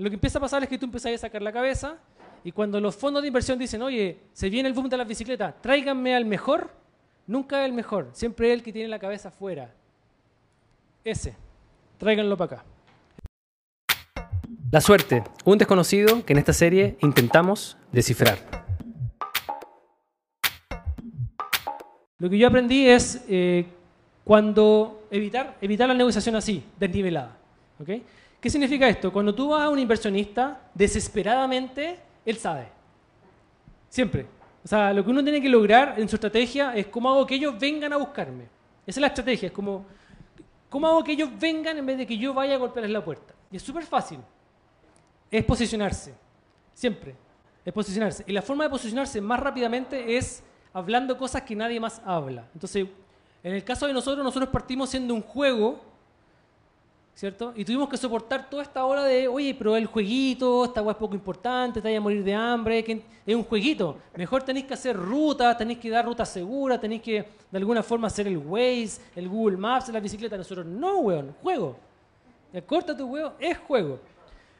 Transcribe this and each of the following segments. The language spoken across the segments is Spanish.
lo que empieza a pasar es que tú empiezas a sacar la cabeza y cuando los fondos de inversión dicen, oye, se viene el boom de las bicicletas, tráiganme al mejor, nunca el mejor, siempre el que tiene la cabeza afuera. Ese, tráiganlo para acá. La suerte, un desconocido que en esta serie intentamos descifrar. Lo que yo aprendí es eh, cuando evitar, evitar la negociación así, desnivelada. ¿ok? ¿Qué significa esto? Cuando tú vas a un inversionista, desesperadamente, él sabe. Siempre. O sea, lo que uno tiene que lograr en su estrategia es cómo hago que ellos vengan a buscarme. Esa es la estrategia, es como, ¿cómo hago que ellos vengan en vez de que yo vaya a golpearles la puerta? Y es súper fácil. Es posicionarse. Siempre. Es posicionarse. Y la forma de posicionarse más rápidamente es hablando cosas que nadie más habla. Entonces, en el caso de nosotros, nosotros partimos siendo un juego ¿cierto? Y tuvimos que soportar toda esta hora de, oye, pero el jueguito, esta weá es poco importante, te vaya a morir de hambre, que es un jueguito. Mejor tenéis que hacer rutas, tenéis que dar rutas seguras, tenéis que de alguna forma hacer el Waze, el Google Maps, la bicicleta. Nosotros, no, weón, juego. Corta tu weón, es juego.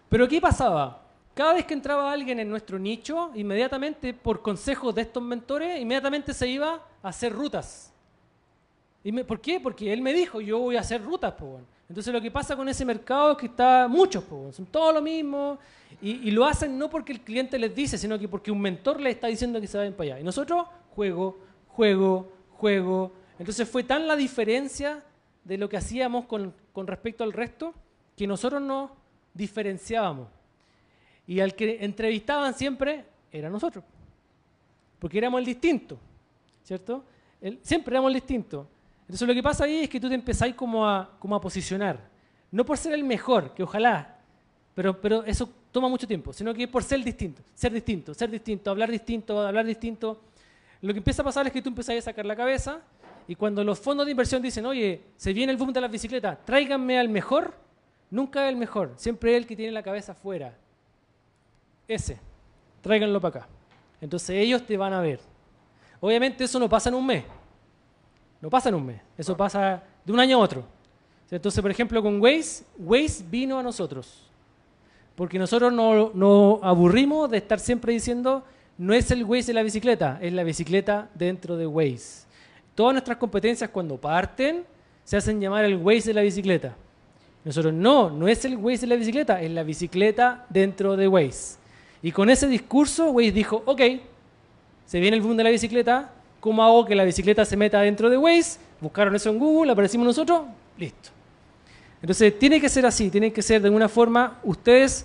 Pero ¿qué pasaba? Cada vez que entraba alguien en nuestro nicho, inmediatamente, por consejos de estos mentores, inmediatamente se iba a hacer rutas. ¿Y ¿Por qué? Porque él me dijo, yo voy a hacer rutas, pues, entonces lo que pasa con ese mercado es que está muchos, son todos lo mismo y, lo hacen no porque el cliente les dice, sino que porque un mentor les está diciendo que se vayan para allá. Y nosotros, juego, juego, juego. Entonces fue tan la diferencia de lo que hacíamos con, respecto al resto que nosotros nos diferenciábamos. Y al que entrevistaban siempre era nosotros. Porque éramos el distinto, ¿cierto? siempre éramos el distinto. Entonces lo que pasa ahí es que tú te empezáis como a, como a posicionar. No por ser el mejor, que ojalá, pero, pero eso toma mucho tiempo, sino que por ser distinto, ser distinto, ser distinto, hablar distinto, hablar distinto. Lo que empieza a pasar es que tú empezás a sacar la cabeza y cuando los fondos de inversión dicen, oye, se viene el boom de las bicicletas, tráiganme al mejor, nunca el mejor, siempre el que tiene la cabeza afuera. Ese, tráiganlo para acá. Entonces ellos te van a ver. Obviamente eso no pasa en un mes. No pasa en un mes, eso pasa de un año a otro. Entonces, por ejemplo, con Waze, Waze vino a nosotros. Porque nosotros nos no aburrimos de estar siempre diciendo, no es el Waze de la bicicleta, es la bicicleta dentro de Waze. Todas nuestras competencias cuando parten se hacen llamar el Waze de la bicicleta. Nosotros no, no es el Waze de la bicicleta, es la bicicleta dentro de Waze. Y con ese discurso, Waze dijo, ok, se viene el boom de la bicicleta, ¿Cómo hago que la bicicleta se meta dentro de Waze? Buscaron eso en Google, aparecimos nosotros, listo. Entonces, tiene que ser así, tiene que ser de alguna forma, ustedes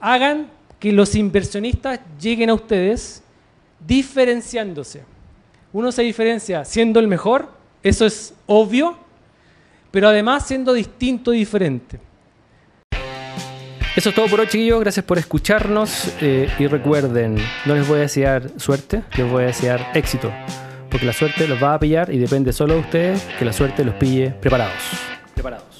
hagan que los inversionistas lleguen a ustedes diferenciándose. Uno se diferencia siendo el mejor, eso es obvio, pero además siendo distinto y diferente. Eso es todo por hoy, chiquillos. Gracias por escucharnos. Eh, y recuerden, no les voy a desear suerte, les voy a desear éxito porque la suerte los va a pillar y depende solo de ustedes que la suerte los pille preparados. Preparados.